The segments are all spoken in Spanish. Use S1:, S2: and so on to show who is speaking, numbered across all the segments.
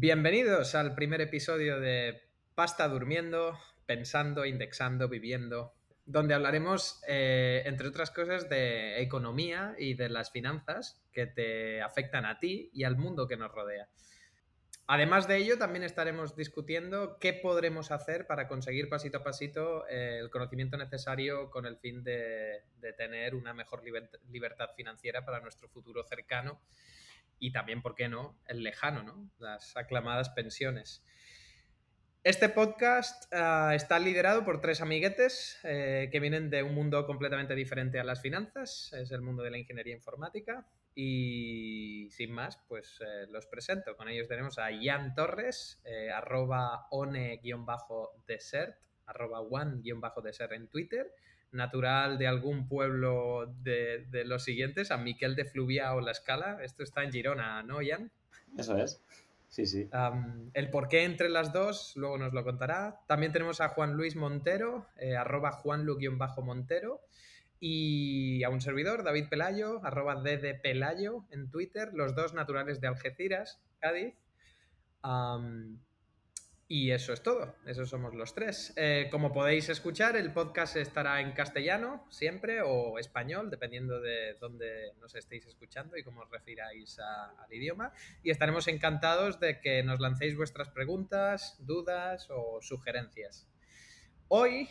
S1: Bienvenidos al primer episodio de Pasta Durmiendo, Pensando, Indexando, Viviendo, donde hablaremos, eh, entre otras cosas, de economía y de las finanzas que te afectan a ti y al mundo que nos rodea. Además de ello, también estaremos discutiendo qué podremos hacer para conseguir pasito a pasito eh, el conocimiento necesario con el fin de, de tener una mejor libertad financiera para nuestro futuro cercano y también, ¿por qué no?, el lejano, ¿no? Las aclamadas pensiones. Este podcast uh, está liderado por tres amiguetes eh, que vienen de un mundo completamente diferente a las finanzas, es el mundo de la ingeniería informática y sin más, pues eh, los presento. Con ellos tenemos a Ian Torres, eh, arroba one-desert, arroba one-desert en Twitter, natural de algún pueblo de, de, los siguientes, a Miquel de Fluvia o La Escala. Esto está en Girona, ¿no, Ian?
S2: Eso es. Sí, sí.
S1: Um, el por qué entre las dos, luego nos lo contará. También tenemos a Juan Luis Montero, eh, arroba juanlu-montero. Y a un servidor, David Pelayo, arroba ddpelayo en Twitter, los dos naturales de Algeciras, Cádiz. Um, y eso es todo, esos somos los tres. Eh, como podéis escuchar, el podcast estará en castellano siempre o español, dependiendo de dónde nos estéis escuchando y cómo os refiráis al idioma. Y estaremos encantados de que nos lancéis vuestras preguntas, dudas o sugerencias. Hoy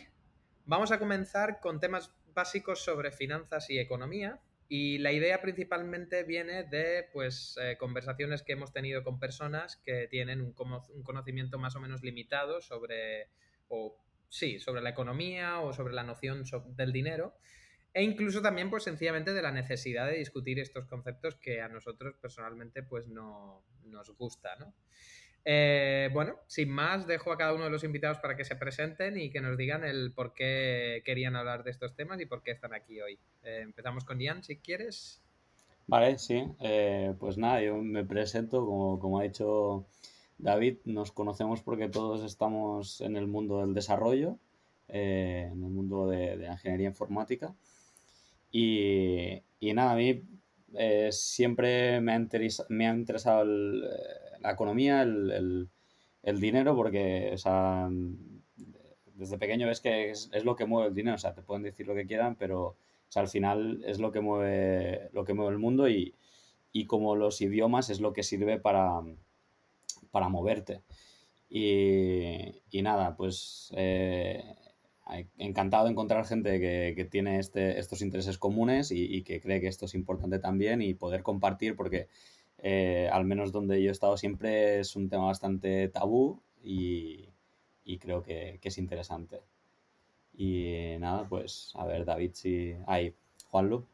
S1: vamos a comenzar con temas básicos sobre finanzas y economía. Y la idea principalmente viene de pues, eh, conversaciones que hemos tenido con personas que tienen un, conocimiento más o menos limitado sobre, o sí, sobre la economía o sobre la noción del dinero. E incluso también, pues sencillamente, de la necesidad de discutir estos conceptos que a nosotros personalmente pues no nos gusta, ¿no? Eh, bueno, sin más, dejo a cada uno de los invitados para que se presenten y que nos digan el por qué querían hablar de estos temas y por qué están aquí hoy. Eh, empezamos con Ian, si quieres.
S2: Vale, sí. Eh, pues nada, yo me presento, como, como, ha dicho David, nos conocemos porque todos estamos en el mundo del desarrollo, en el mundo de, la ingeniería informática. Y, y nada, a mí siempre me ha, me ha interesado el, la economía, el, el, dinero, porque desde pequeño ves que es, es, lo que mueve el dinero, o sea, te pueden decir lo que quieran, pero o sea, al final es lo que mueve, lo que mueve el mundo y, y como los idiomas es lo que sirve para, para moverte. Y, y nada, pues eh, encantado de encontrar gente que, que tiene este, estos intereses comunes y, y, que cree que esto es importante también y poder compartir porque eh, al menos donde yo he estado siempre es un tema bastante tabú y, y creo que, que, es interesante. Y nada, pues a ver, David, si hay. Juanlu.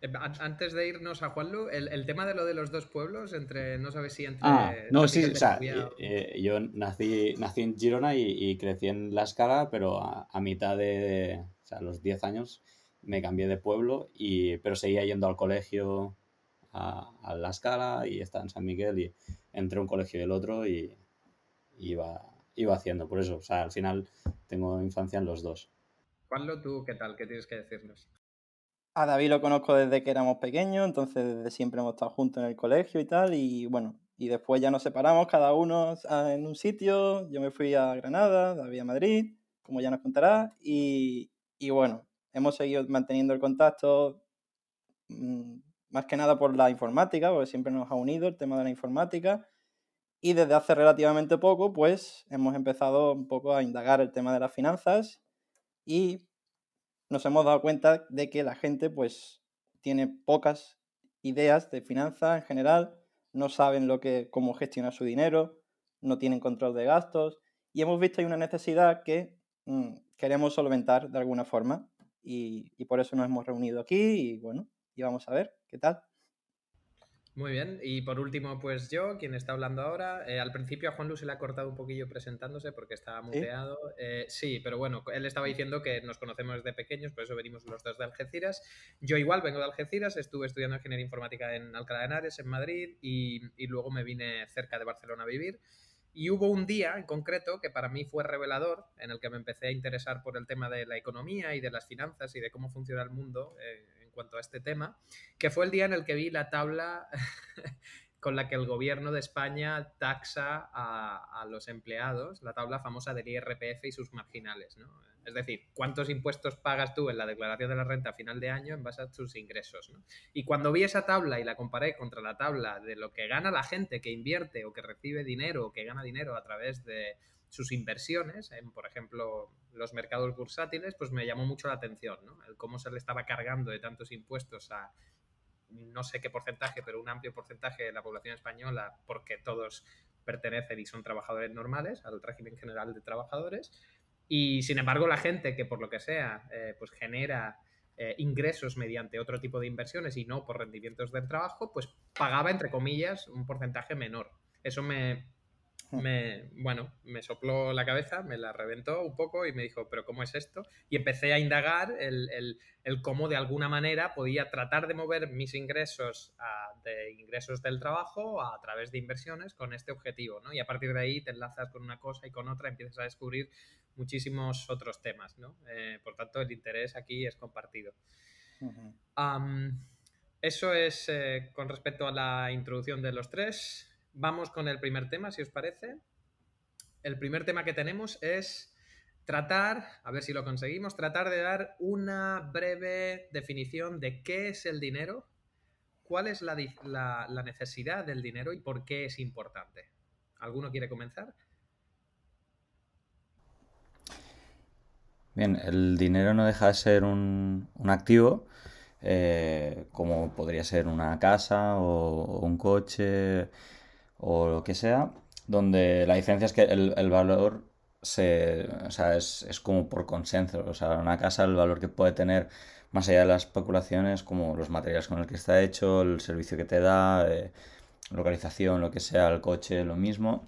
S1: Eh, antes de irnos a Juanlu, el, el, tema de lo de los dos pueblos, entre no sabes si entre.
S2: Ah, no, sí, o sea, eh, yo nací, nací en Girona y, y, crecí en La Escala, pero a, a mitad de, de, o sea, a los 10 años me cambié de pueblo, y, pero seguía yendo al colegio a, a, La Escala y estaba en San Miguel y entre un colegio y el otro y, iba, iba haciendo. Por eso, o sea, al final tengo infancia en los dos.
S1: Juanlo, ¿tú qué tal? ¿Qué tienes que decirnos?
S3: A David lo conozco desde que éramos pequeños, entonces desde siempre hemos estado juntos en el colegio y tal, y bueno, y después ya nos separamos cada uno en un sitio, yo me fui a Granada, David a Madrid, como ya nos contará, y, y bueno, hemos seguido manteniendo el contacto mmm, más que nada por la informática, porque siempre nos ha unido el tema de la informática, y desde hace relativamente poco, pues hemos empezado un poco a indagar el tema de las finanzas y nos hemos dado cuenta de que la gente pues tiene pocas ideas de finanzas en general, no saben lo que, cómo gestionar su dinero, no tienen control de gastos y hemos visto hay una necesidad que mmm, queremos solventar de alguna forma y, y, por eso nos hemos reunido aquí y bueno, y vamos a ver qué tal.
S1: Muy bien, y por último, pues yo, quien está hablando ahora. Eh, al principio a Juan Luis se le ha cortado un poquillo presentándose porque estaba muteado. ¿Sí? Eh, sí, pero bueno, él estaba diciendo que nos conocemos desde pequeños, por eso venimos los dos de Algeciras. Yo igual vengo de Algeciras, estuve estudiando ingeniería informática en Alcalá de Henares, en Madrid, y, y luego me vine cerca de Barcelona a vivir. Y hubo un día en concreto que para mí fue revelador, en el que me empecé a interesar por el tema de la economía y de las finanzas y de cómo funciona el mundo. Eh, cuanto a este tema, que fue el día en el que vi la tabla con la que el gobierno de España taxa a, los empleados, la tabla famosa del IRPF y sus marginales. ¿no? Es decir, cuántos impuestos pagas tú en la declaración de la renta a final de año en base a tus ingresos. ¿no? Y cuando vi esa tabla y la comparé contra la tabla de lo que gana la gente que invierte o que recibe dinero o que gana dinero a través de sus inversiones en, por ejemplo, los mercados bursátiles, pues me llamó mucho la atención, ¿no? El cómo se le estaba cargando de tantos impuestos a no sé qué porcentaje, pero un amplio porcentaje de la población española, porque todos pertenecen y son trabajadores normales al régimen general de trabajadores. Y sin embargo, la gente que por lo que sea, eh, pues genera eh, ingresos mediante otro tipo de inversiones y no por rendimientos del trabajo, pues pagaba, entre comillas, un porcentaje menor. Eso me, me, bueno, me sopló la cabeza, me la reventó un poco y me dijo, pero ¿cómo es esto? Y empecé a indagar el, cómo de alguna manera podía tratar de mover mis ingresos de ingresos del trabajo a, través de inversiones con este objetivo, ¿no? Y a partir de ahí te enlazas con una cosa y con otra, empiezas a descubrir muchísimos otros temas, ¿no? Eh, por tanto, el interés aquí es compartido. eso es eh, con respecto a la introducción de los tres. Vamos con el primer tema, si os parece. El primer tema que tenemos es tratar, a ver si lo conseguimos, tratar de dar una breve definición de qué es el dinero, cuál es la, necesidad del dinero y por qué es importante. ¿Alguno quiere comenzar?
S4: Bien, el dinero no deja de ser un, activo, eh, como podría ser una casa o un coche, o lo que sea, donde la diferencia es que el, valor se, o sea, es, como por consenso. O sea, una casa, el valor que puede tener más allá de las especulaciones, como los materiales con el que está hecho, el servicio que te da, eh, localización, lo que sea, el coche, lo mismo.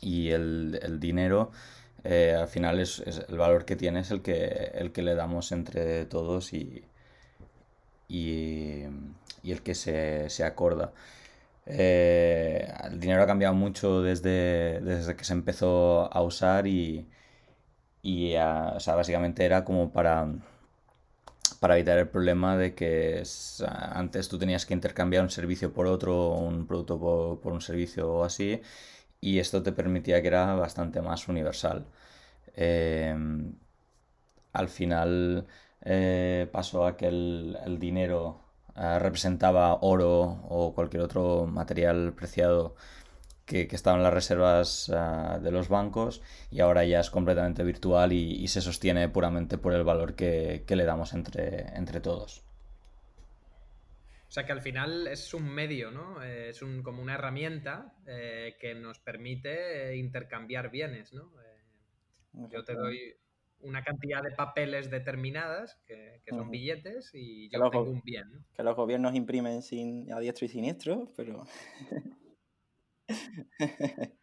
S4: Y el, dinero, eh, al final, es, el valor que tiene es el que, el que le damos entre todos y, y, el que se, se acorda. Eh, el dinero ha cambiado mucho desde, desde que se empezó a usar y, y o sea, básicamente era como para, para evitar el problema de que antes tú tenías que intercambiar un servicio por otro, un producto por, un servicio o así, y esto te permitía que era bastante más universal. Eh, al final eh, pasó a que el, el dinero representaba oro o cualquier otro material preciado que, estaba en las reservas ah, de los bancos y ahora ya es completamente virtual y, se sostiene puramente por el valor que, le damos entre, entre todos.
S1: O sea que al final es un medio, ¿no? Eh, es un, como una herramienta eh, que nos permite intercambiar bienes, ¿no? Eh, yo te doy una cantidad de papeles determinadas, que, son billetes, y yo tengo un bien.
S3: Que los gobiernos imprimen sin, a diestro y siniestro, pero...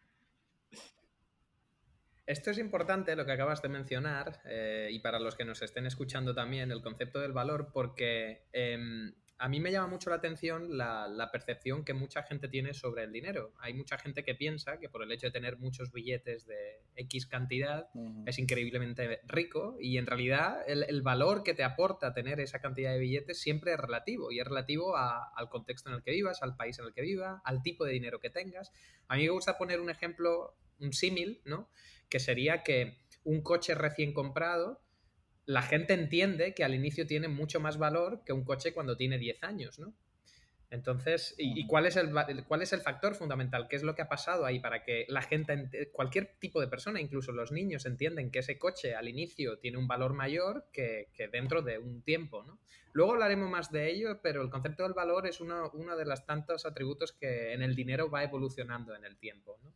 S1: Esto es importante, lo que acabas de mencionar, eh, y para los que nos estén escuchando también, el concepto del valor, porque em, a mí me llama mucho la atención la, percepción que mucha gente tiene sobre el dinero. Hay mucha gente que piensa que por el hecho de tener muchos billetes de X cantidad es increíblemente rico y en realidad el, valor que te aporta tener esa cantidad de billetes siempre es relativo y es relativo al contexto en el que vivas, al país en el que vivas, al tipo de dinero que tengas. A mí me gusta poner un ejemplo, un símil, ¿no? Que sería que un coche recién comprado la gente entiende que al inicio tiene mucho más valor que un coche cuando tiene 10 años, ¿no? Entonces, ¿y, cuál, es el, cuál es el factor fundamental? ¿Qué es lo que ha pasado ahí para que la gente, cualquier tipo de persona, incluso los niños, entienden que ese coche al inicio tiene un valor mayor que, dentro de un tiempo, ¿no? Luego hablaremos más de ello, pero el concepto del valor es uno, uno de los tantos atributos que en el dinero va evolucionando en el tiempo, ¿no?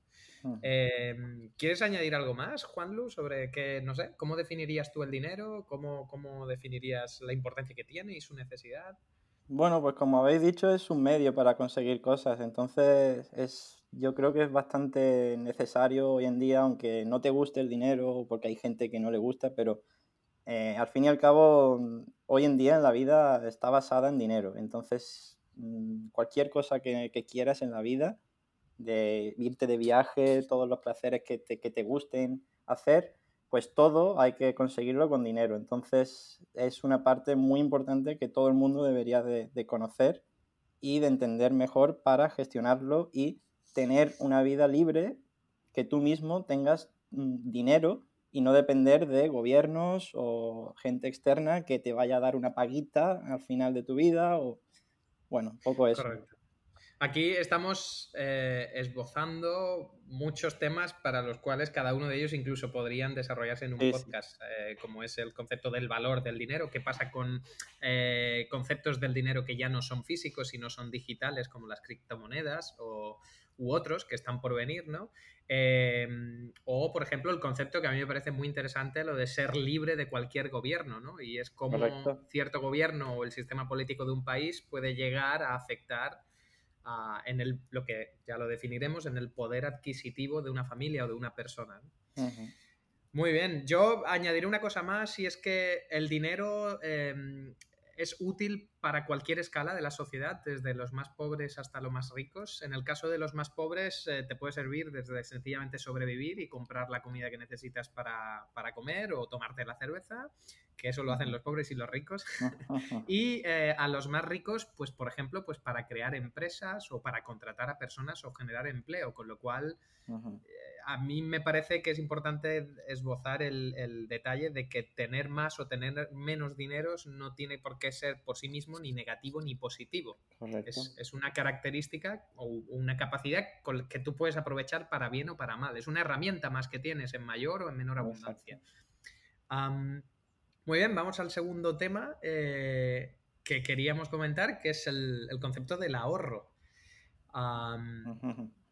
S1: Em, ¿Quieres añadir algo más, Juanlu, sobre qué, no sé, cómo definirías tú el dinero? ¿Cómo, ¿Cómo definirías la importancia que tiene y su necesidad?
S3: Bueno, pues como habéis dicho, es un medio para conseguir cosas. Entonces, es, yo creo que es bastante necesario hoy en día, aunque no te guste el dinero, porque hay gente que no le gusta, pero eh, al fin y al cabo, hoy en día en la vida está basada en dinero. Entonces, mm, cualquier cosa que, que quieras en la vida, de irte de viaje, todos los placeres que te, que te gusten hacer, pues todo hay que conseguirlo con dinero. Entonces es una parte muy importante que todo el mundo debería de, conocer y de entender mejor para gestionarlo y tener una vida libre, que tú mismo tengas mm, dinero y no depender de gobiernos o gente externa que te vaya a dar una paguita al final de tu vida o bueno, poco eso. Correcto.
S1: Aquí estamos eh, esbozando muchos temas para los cuales cada uno de ellos incluso podrían desarrollarse en un podcast, eh, como es el concepto del valor del dinero, qué pasa con eh, conceptos del dinero que ya no son físicos y no son digitales, como las criptomonedas o, u otros que están por venir, ¿no? o, por ejemplo, el concepto que a mí me parece muy interesante, lo de ser libre de cualquier gobierno, ¿no? Y es como cierto gobierno o el sistema político de un país puede llegar a afectar en el, lo que ya lo definiremos, en el poder adquisitivo de una familia o de una persona. Muy bien, yo añadiré una cosa más y es que el dinero em, es útil para cualquier escala de la sociedad, desde los más pobres hasta los más ricos. En el caso de los más pobres, eh, te puede servir desde sencillamente sobrevivir y comprar la comida que necesitas para, para, comer o tomarte la cerveza, que eso lo hacen los pobres y los ricos. y eh, a los más ricos, pues por ejemplo, pues para crear empresas o para contratar a personas o generar empleo, con lo cual a mí me parece que es importante esbozar el, detalle de que tener más o tener menos dinero no tiene por qué ser por sí mismo ni negativo ni positivo. Es, una característica o una capacidad que tú puedes aprovechar para bien o para mal. Es una herramienta más que tienes en mayor o en menor abundancia. Muy bien, vamos al segundo tema eh, que queríamos comentar, que es el, concepto del ahorro.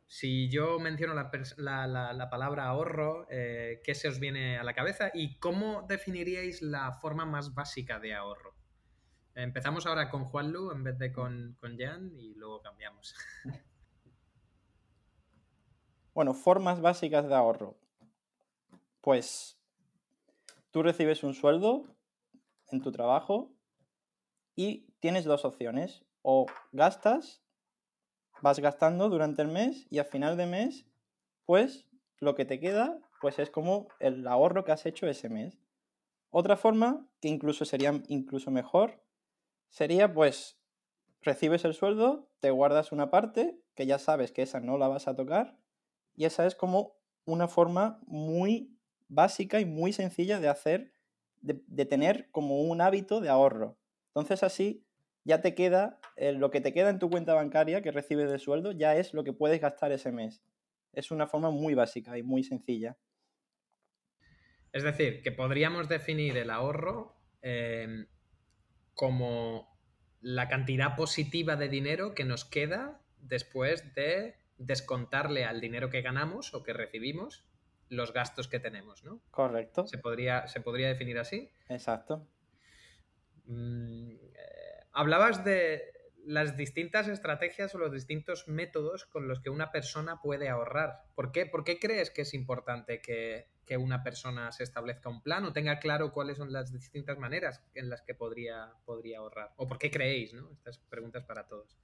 S1: Si yo menciono la, palabra ahorro, eh, ¿qué se os viene a la cabeza y cómo definiríais la forma más básica de ahorro? Empezamos ahora con Juan Lu en vez de con, con Jan y luego cambiamos.
S3: Bueno, formas básicas de ahorro. Pues tú recibes un sueldo en tu trabajo y tienes dos opciones. O gastas vas gastando durante el mes y al final de mes, pues lo que te queda, pues es como el ahorro que has hecho ese mes. Otra forma, que incluso sería incluso mejor, sería pues recibes el sueldo, te guardas una parte, que ya sabes que esa no la vas a tocar, y esa es como una forma muy básica y muy sencilla de hacer, de, tener como un hábito de ahorro. Entonces así ya te queda, eh, lo que te queda en tu cuenta bancaria que recibes de sueldo, ya es lo que puedes gastar ese mes. Es una forma muy básica y muy sencilla.
S1: Es decir, que podríamos definir el ahorro em, como la cantidad positiva de dinero que nos queda después de descontarle al dinero que ganamos o que recibimos los gastos que tenemos, ¿no?
S3: Correcto.
S1: ¿Se podría, ¿se podría definir así?
S3: Exacto.
S1: Mm, Hablabas de las distintas estrategias o los distintos métodos con los que una persona puede ahorrar. ¿Por qué, ¿Por qué crees que es importante que, una persona se establezca un plan o tenga claro cuáles son las distintas maneras en las que podría, podría ahorrar? ¿O por qué creéis? ¿no? Estas preguntas para todos.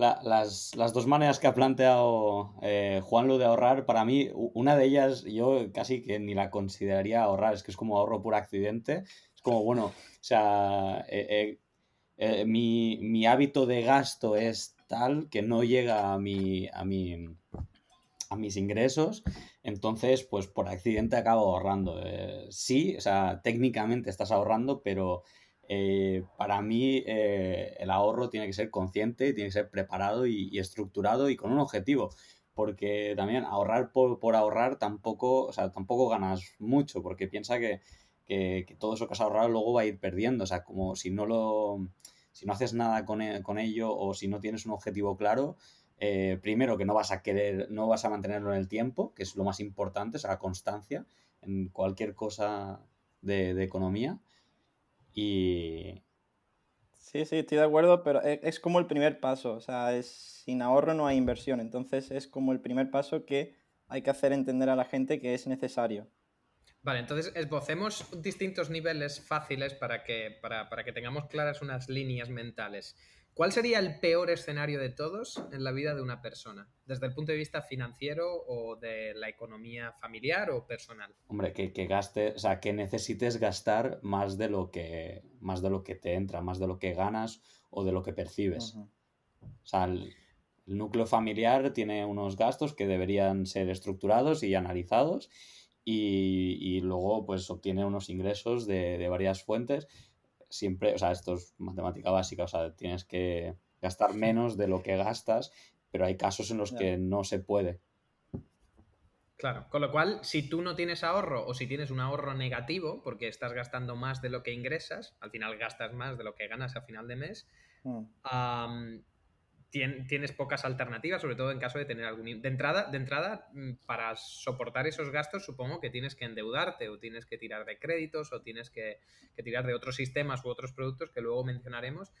S2: Las, dos maneras que ha planteado eh, Juan lo de ahorrar, para mí, una de ellas yo casi que ni la consideraría ahorrar, es que es como ahorro por accidente. Es como, bueno, o sea, eh, eh, eh, mi, hábito de gasto es tal que no llega a, mi, a, a mis ingresos, entonces pues por accidente acabo ahorrando. Sí, o sea, técnicamente estás ahorrando, pero eh, para mí el ahorro tiene que ser consciente, tiene que ser preparado y, estructurado y con un objetivo porque también ahorrar por, ahorrar tampoco, o sea, tampoco ganas mucho, porque piensa que, que, todo eso que has ahorrado luego va a ir perdiendo. O sea, como si no lo. Si no haces nada con, e, ello o si no tienes un objetivo claro, eh, primero que no vas a querer, no vas a mantenerlo en el tiempo, que es lo más importante, o la constancia en cualquier cosa de, economía. Y.
S3: Sí, sí, estoy de acuerdo, pero e, es, como el primer paso. O sea, es, sin ahorro no hay inversión. Entonces es como el primer paso que hay que hacer entender a la gente que es necesario.
S1: Vale, entonces esbocemos distintos niveles fáciles para que, para, que tengamos claras unas líneas mentales. ¿Cuál sería el peor escenario de todos en la vida de una persona? Desde el punto de vista financiero o de la economía familiar o personal.
S2: Hombre, que, que gaste, o sea, que necesites gastar más de lo que más de lo que te entra, más de lo que ganas o de lo que percibes. O sea, el, núcleo familiar tiene unos gastos que deberían ser estructurados y analizados y, luego pues obtiene unos ingresos de, de, varias fuentes. Siempre, o sea, esto es matemática básica, o sea, tienes que gastar menos de lo que gastas, pero hay casos en los que no se puede.
S1: Claro, con lo cual, si tú no tienes ahorro o si tienes un ahorro negativo, porque estás gastando más de lo que ingresas, al final gastas más de lo que ganas a final de mes, mm. Tienes pocas alternativas, sobre todo en caso de tener algún... De entrada, de entrada, mm, para soportar esos gastos, supongo que tienes que endeudarte o tienes que tirar de créditos o tienes que, tirar de otros sistemas u otros productos que luego mencionaremos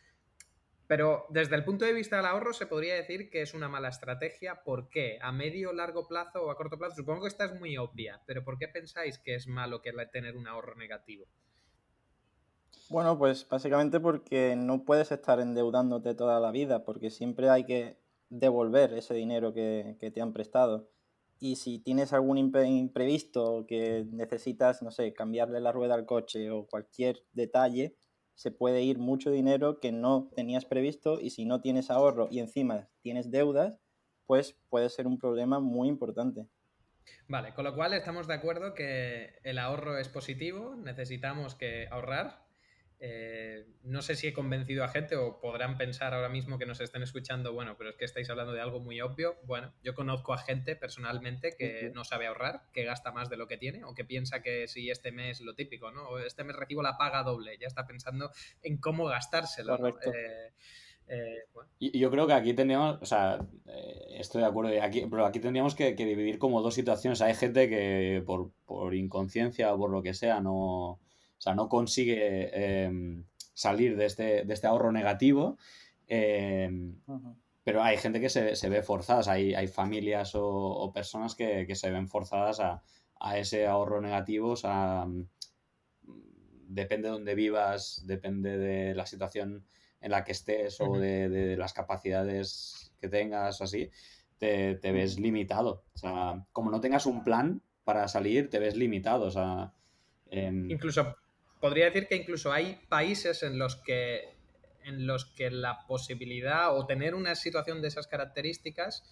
S1: pero desde el punto de vista del ahorro se podría decir que es una mala estrategia. ¿Por qué? ¿A medio, largo plazo o a corto plazo? Supongo que esta es muy obvia, pero ¿por qué pensáis que es malo que tener un ahorro negativo?
S3: Bueno, pues básicamente porque no puedes estar endeudándote toda la vida, porque siempre hay que devolver ese dinero que, te han prestado. Y si tienes algún imprevisto que necesitas, no sé, cambiarle la rueda al coche o cualquier detalle, se puede ir mucho dinero que no tenías previsto y si no tienes ahorro y encima tienes deudas, pues puede ser un problema muy importante.
S1: Vale, con lo cual estamos de acuerdo que el ahorro es positivo, necesitamos que ahorrar eh, no sé si he convencido a gente o podrán pensar ahora mismo que nos estén escuchando, bueno, pero es que estáis hablando de algo muy obvio. Bueno, yo conozco a gente personalmente que no sabe ahorrar, que gasta más de lo que tiene o que piensa que si este mes lo típico, ¿no? Este mes recibo la paga doble, ya está pensando en cómo gastárselo. Eh,
S2: eh, y yo creo que aquí tendríamos, o sea, estoy de acuerdo, aquí, pero aquí tendríamos que, dividir como dos situaciones. Hay gente que por, por inconsciencia o por lo que sea no, o sea, no consigue em, salir de este, de este, ahorro negativo. Em, pero hay gente que se, ve forzada, hay, hay familias o, personas que, se ven forzadas a, ese ahorro negativo. O sea, mm, depende de dónde vivas, depende de la situación en la que estés o de, las capacidades que tengas, así, te, te, ves limitado. O sea, como no tengas un plan para salir, te ves limitado. O sea,
S1: em, Incluso podría decir que incluso hay países en los que en los que la posibilidad o tener una situación de esas características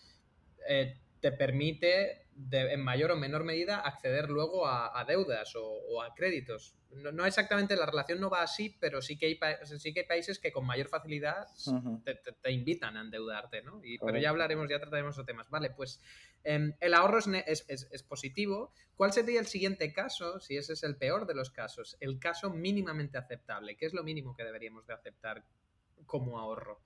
S1: eh, te permite en mayor o menor medida acceder luego a, deudas o, a créditos. No, exactamente, la relación no va así, pero sí que hay, sí que hay países que con mayor facilidad te, invitan a endeudarte, ¿no? pero ya hablaremos, ya trataremos de temas. Vale, pues em, el ahorro es, es, positivo. ¿Cuál sería el siguiente caso, si ese es el peor de los casos? El caso mínimamente aceptable. ¿Qué es lo mínimo que deberíamos de aceptar como ahorro?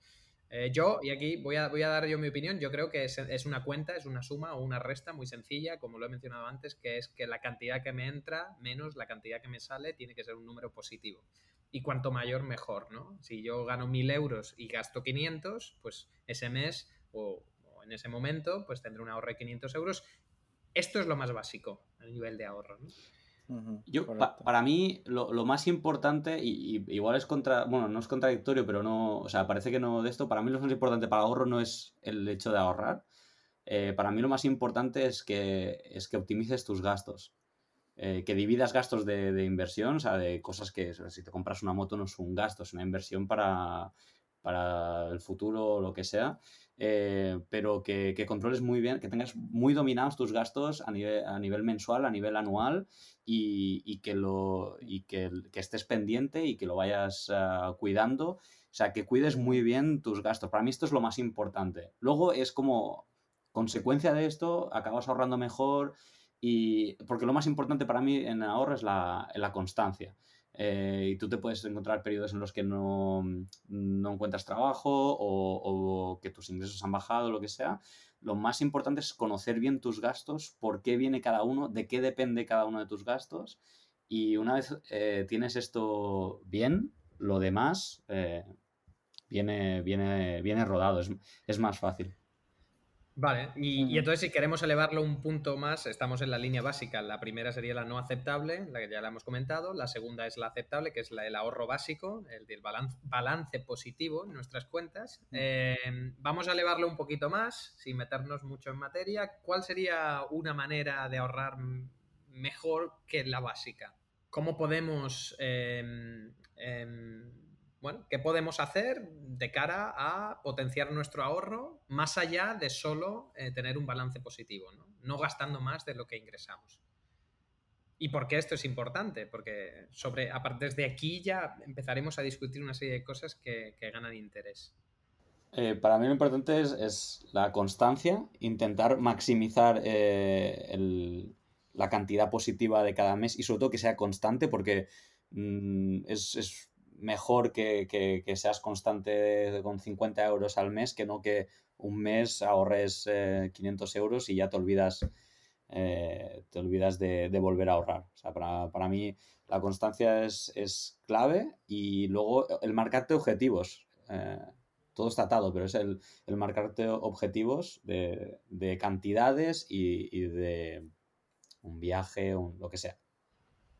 S1: Eh, yo, y aquí voy a, voy a dar yo mi opinión, yo creo que es, una cuenta, es una suma o una resta muy sencilla, como lo he mencionado antes, que es que la cantidad que me entra menos la cantidad que me sale tiene que ser un número positivo. Y cuanto mayor, mejor, ¿no? Si yo gano 1.000 euros y gasto 500, pues ese mes o, en ese momento, pues tendré un ahorro de 500 euros. Esto es lo más básico a nivel de ahorro, ¿no?
S2: Yo, para mí, lo, más importante, y, igual es contra, bueno, no es contradictorio, pero no, o sea, parece que no de esto, para mí lo más importante para el ahorro no es el hecho de ahorrar. Eh, para mí lo más importante es que, es que optimices tus gastos. Eh, que dividas gastos de, inversión, o sea, de cosas que, si te compras una moto no es un gasto, es una inversión para, para el futuro o lo que sea. Eh, pero que, controles muy bien, que tengas muy dominados tus gastos a nivel, a nivel mensual, a nivel anual y, que, lo, y que, estés pendiente y que lo vayas ah, cuidando. O sea, que cuides muy bien tus gastos. Para mí esto es lo más importante. Luego es como consecuencia de esto, acabas ahorrando mejor y porque lo más importante para mí en ahorro es la, la constancia. Eh, y tú te puedes encontrar periodos en los que no, no encuentras trabajo o, que tus ingresos han bajado, lo que sea. Lo más importante es conocer bien tus gastos, por qué viene cada uno, de qué depende cada uno de tus gastos. Y una vez eh, tienes esto bien, lo demás eh, viene, viene, viene rodado, es, es más fácil.
S1: Vale, y, entonces si queremos elevarlo un punto más, estamos en la línea básica. La primera sería la no aceptable, la que ya la hemos comentado. La segunda es la aceptable, que es la, el ahorro básico, el del balance, balance positivo en nuestras cuentas. Em, vamos a elevarlo un poquito más, sin meternos mucho en materia. ¿Cuál sería una manera de ahorrar mejor que la básica? ¿Cómo podemos... Em, em, bueno, ¿qué podemos hacer de cara a potenciar nuestro ahorro más allá de solo eh, tener un balance positivo, ¿no? no gastando más de lo que ingresamos? ¿Y por qué esto es importante? Porque sobre, desde aquí ya empezaremos a discutir una serie de cosas que, ganan interés.
S2: Eh, para mí lo importante es, la constancia, intentar maximizar eh, la cantidad positiva de cada mes y sobre todo que sea constante porque mm, es, mejor que, seas constante con 50 euros al mes que no que un mes ahorres 500 eh, euros y ya te olvidas eh, te olvidas de, volver a ahorrar. O sea, para, mí la constancia es, clave y luego el marcarte objetivos. Eh, todo está atado, pero es el, marcarte objetivos de, cantidades y, de un viaje, o lo que sea.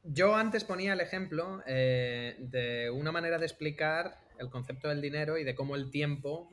S1: Yo antes ponía el ejemplo eh, de una manera de explicar el concepto del dinero y de cómo el tiempo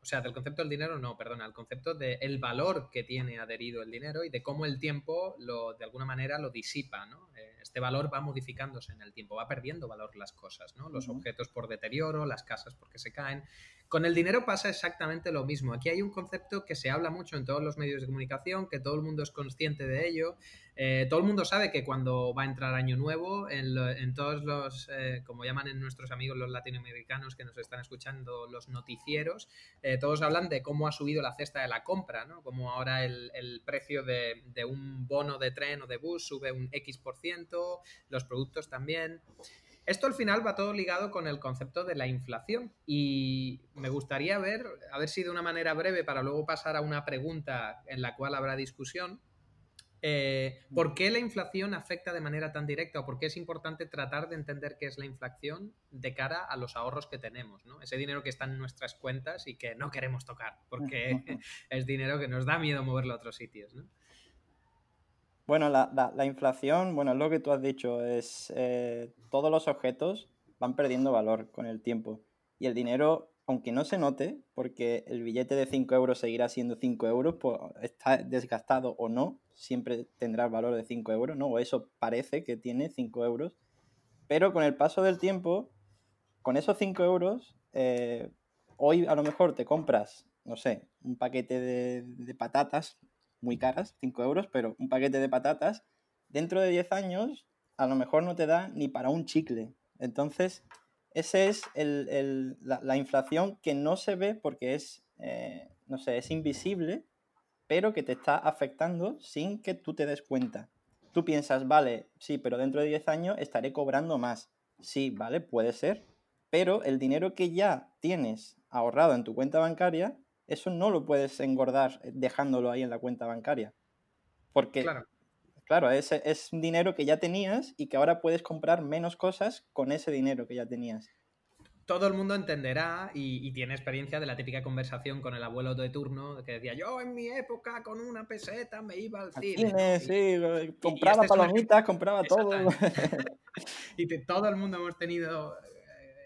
S1: o sea, del concepto del dinero no, perdona, el concepto del valor que tiene adherido el dinero y de cómo el tiempo lo, de alguna manera lo disipa, ¿no? Eh, este valor va modificándose en el tiempo, va perdiendo valor las cosas, ¿no? Los objetos por deterioro, las casas porque se caen. Con el dinero pasa exactamente lo mismo. Aquí hay un concepto que se habla mucho en todos los medios de comunicación, que todo el mundo es consciente de ello. Eh, todo el mundo sabe que cuando va a entrar año nuevo, en, todos los, eh, como llaman en nuestros amigos los latinoamericanos que nos están escuchando, los noticieros, eh, todos hablan de cómo ha subido la cesta de la compra, ¿no? Como ahora el, precio de, de, un bono de tren o de bus sube un X por ciento, los productos también. Esto al final va todo ligado con el concepto de la inflación y me gustaría ver, a ver si de una manera breve para luego pasar a una pregunta en la cual habrá discusión, eh, ¿por qué la inflación afecta de manera tan directa o por qué es importante tratar de entender qué es la inflación de cara a los ahorros que tenemos? ¿no? Ese dinero que está en nuestras cuentas y que no queremos tocar porque es dinero que nos da miedo moverlo a otros sitios. ¿no?
S3: Bueno, la, inflación, bueno, lo que tú has dicho, es eh, todos los objetos van perdiendo valor con el tiempo. Y el dinero, aunque no se note, porque el billete de 5 euros seguirá siendo 5 euros, pues está desgastado o no, siempre tendrá el valor de 5 euros, ¿no? O eso parece que tiene 5 euros. Pero con el paso del tiempo, con esos 5 euros, eh, hoy a lo mejor te compras, no sé, un paquete de, de patatas muy caras, 5 euros, pero un paquete de patatas, dentro de 10 años a lo mejor no te da ni para un chicle. Entonces, esa es la, inflación que no se ve porque es, eh, no sé, es invisible, pero que te está afectando sin que tú te des cuenta. Tú piensas, vale, sí, pero dentro de 10 años estaré cobrando más. Sí, vale, puede ser, pero el dinero que ya tienes ahorrado en tu cuenta bancaria eso no lo puedes engordar eh, dejándolo ahí en la cuenta bancaria. Porque, claro, claro es, es dinero que ya tenías y que ahora puedes comprar menos cosas con ese dinero que ya tenías
S1: todo el mundo entenderá y, tiene experiencia de la típica conversación con el abuelo de turno que decía yo en mi época con una peseta me iba al cine.
S3: sí, compraba este palomitas, compraba todo.
S1: y todo el mundo hemos tenido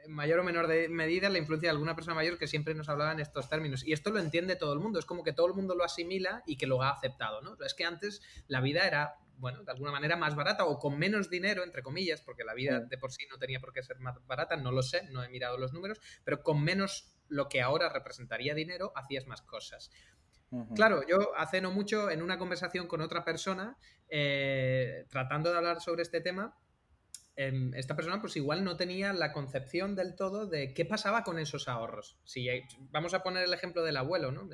S1: en mayor o menor medida la influencia de alguna persona mayor que siempre nos hablaba en estos términos. Y esto lo entiende todo el mundo, es como que todo el mundo lo asimila y que lo ha aceptado, ¿no? Es que antes la vida era, bueno, de alguna manera más barata o con menos dinero, entre comillas, porque la vida de por sí no tenía por qué ser más barata, no lo sé, no he mirado los números, pero con menos lo que ahora representaría dinero, hacías más cosas. Claro, yo hace no mucho en una conversación con otra persona, eh, tratando de hablar sobre este tema, Em, esta persona pues igual no tenía la concepción del todo de qué pasaba con esos ahorros. Si vamos a poner el ejemplo del abuelo, ¿no?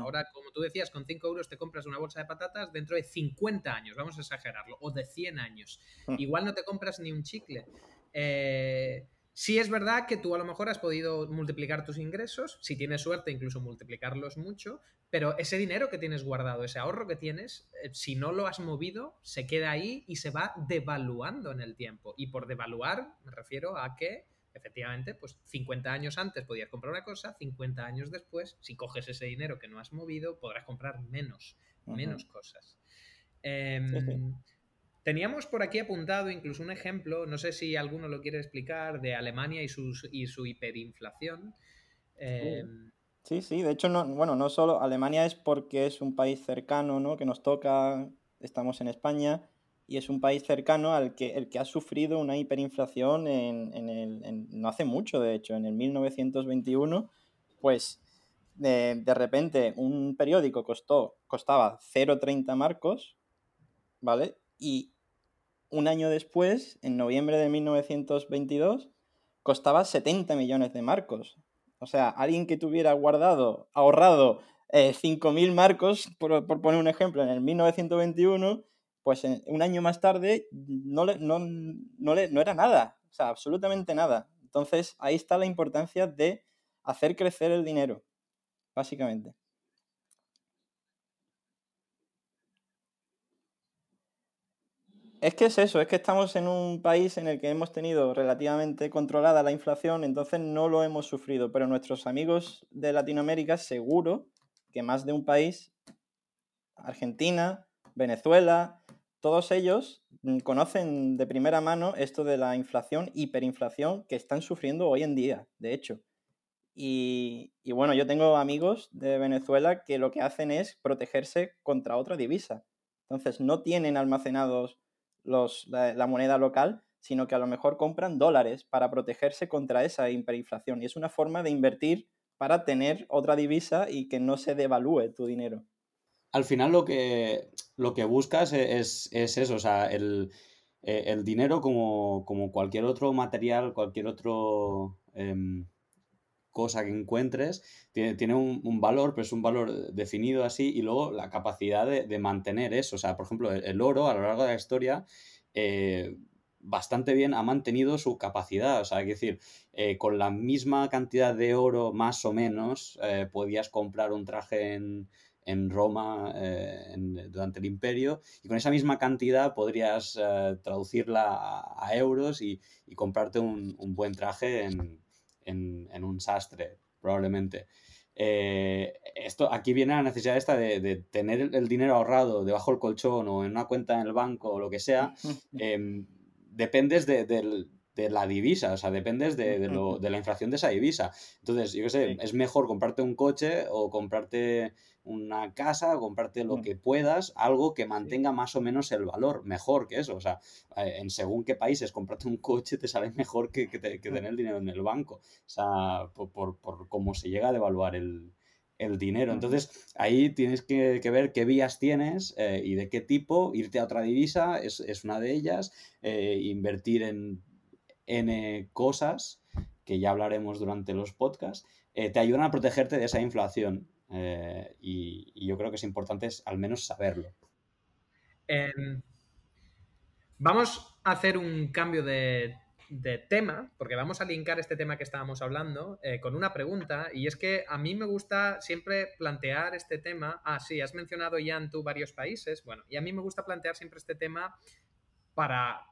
S1: Ahora, como tú decías, con 5 euros te compras una bolsa de patatas dentro de 50 años, vamos a exagerarlo, o de 100 años. Mm. Igual no te compras ni un chicle. Eh, Sí es verdad que tú a lo mejor has podido multiplicar tus ingresos, si tienes suerte incluso multiplicarlos mucho, pero ese dinero que tienes guardado, ese ahorro que tienes, eh, si no lo has movido, se queda ahí y se va devaluando en el tiempo. Y por devaluar me refiero a que efectivamente, pues 50 años antes podías comprar una cosa, 50 años después, si coges ese dinero que no has movido, podrás comprar menos, menos cosas. Em, Teníamos por aquí apuntado incluso un ejemplo, no sé si alguno lo quiere explicar, de Alemania y, y su hiperinflación.
S3: Em, sí, sí, de hecho, no, bueno, no solo Alemania es porque es un país cercano, ¿no? Que nos toca, estamos en España, y es un país cercano al que, el que ha sufrido una hiperinflación en, el, no hace mucho, de hecho, en el 1921, pues de, de repente un periódico costó, costaba 0,30 marcos, ¿vale? Y un año después, en noviembre de 1922, costaba 70 millones de marcos. O sea, alguien que tuviera guardado, ahorrado eh, 5.000 marcos, por, poner un ejemplo, en el 1921, pues un año más tarde no, no era nada, o sea, absolutamente nada. Entonces, ahí está la importancia de hacer crecer el dinero, básicamente. Es que es eso, es que estamos en un país en el que hemos tenido relativamente controlada la inflación, entonces no lo hemos sufrido, pero nuestros amigos de Latinoamérica seguro que más de un país, Argentina, Venezuela, todos ellos mm, conocen de primera mano esto de la inflación, hiperinflación que están sufriendo hoy en día, de hecho. Y, y, bueno, yo tengo amigos de Venezuela que lo que hacen es protegerse contra otra divisa. Entonces no tienen almacenados la, moneda local, sino que a lo mejor compran dólares para protegerse contra esa hiperinflación. Y es una forma de invertir para tener otra divisa y que no se devalúe tu dinero.
S2: Al final lo que, lo que buscas es, eso, o sea, el, eh, dinero como, cualquier otro material, cualquier otro... Em, cosa que encuentres tiene, un, valor, pero es un valor definido así, y luego la capacidad de, mantener eso. O sea, por ejemplo, el, oro a lo largo de la historia eh, bastante bien ha mantenido su capacidad. O sea, hay que decir, eh, con la misma cantidad de oro, más o menos, eh, podías comprar un traje en, Roma durante el imperio y con esa misma cantidad podrías traducirla a, euros y, comprarte un, un, buen traje en, en, un sastre, probablemente. Eh, esto, aquí viene la necesidad esta de, tener el dinero ahorrado debajo del colchón o en una cuenta en el banco o lo que sea. Em, dependes de, la divisa, o sea, dependes de, la inflación de esa divisa. Entonces, yo qué sé, es mejor comprarte un coche o comprarte una casa, comprarte lo mm. que puedas, algo que mantenga más o menos el valor, mejor que eso. O sea, eh, en según qué países comprarte un coche te sale mejor que, que, mm. tener el dinero en el banco. O sea, por, cómo se llega a devaluar el, dinero. Entonces, ahí tienes que, ver qué vías tienes eh, y de qué tipo. Irte a otra divisa es, una de ellas. Eh, invertir en N cosas, que ya hablaremos durante los podcasts, te ayudan a protegerte de esa inflación. Eh, y, yo creo que es importante al menos saberlo.
S1: Em, vamos a hacer un cambio de, tema, porque vamos a linkar este tema que estábamos hablando eh, con una pregunta, y es que a mí me gusta siempre plantear este tema. Ah, sí, has mencionado ya en tú varios países. Bueno, y a mí me gusta plantear siempre este tema para,